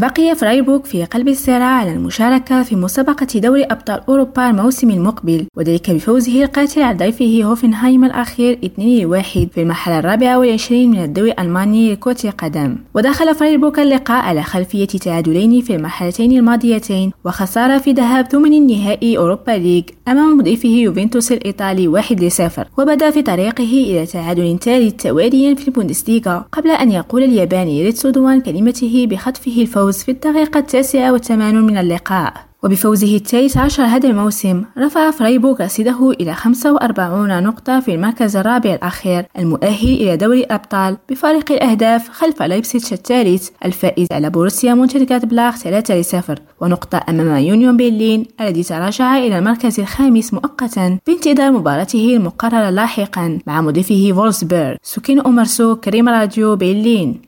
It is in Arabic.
بقي فرايبورغ في قلب الصراع على المشاركة في مسابقة دوري أبطال أوروبا الموسم المقبل وذلك بفوزه القاتل على ضيفه هوفنهايم الأخير 2-1 في المرحلة الرابعة والعشرين من الدوري الألماني لكرة القدم. ودخل فرايبورغ اللقاء على خلفية تعادلين في المرحلتين الماضيتين وخسارة في ذهاب ثمن النهائي أوروبا ليج أمام مضيفه يوفنتوس الإيطالي 1 0 وبدأ في طريقه إلى تعادل ثالث تواليا في البوندسليغا قبل أن يقول الياباني ريتسو دوان كلمته بخطفه الفوز. في الدقيقة التاسعة والثمانون من اللقاء. وبفوزه الثالث عشر هذا الموسم رفع فرايبورغ رصيده إلى 45 نقطة في المركز الرابع الأخير المؤهل إلى دوري الأبطال بفارق الأهداف خلف لايبسيتش الثالث الفائز على بروسيا مونشنغلادباخ 3 0 ونقطة أمام يونيون برلين الذي تراجع إلى المركز الخامس مؤقتا بانتظار مباراته المقررة لاحقا مع مضيفه فولفسبورغ. سكين أمرسو كريم راديو برلين.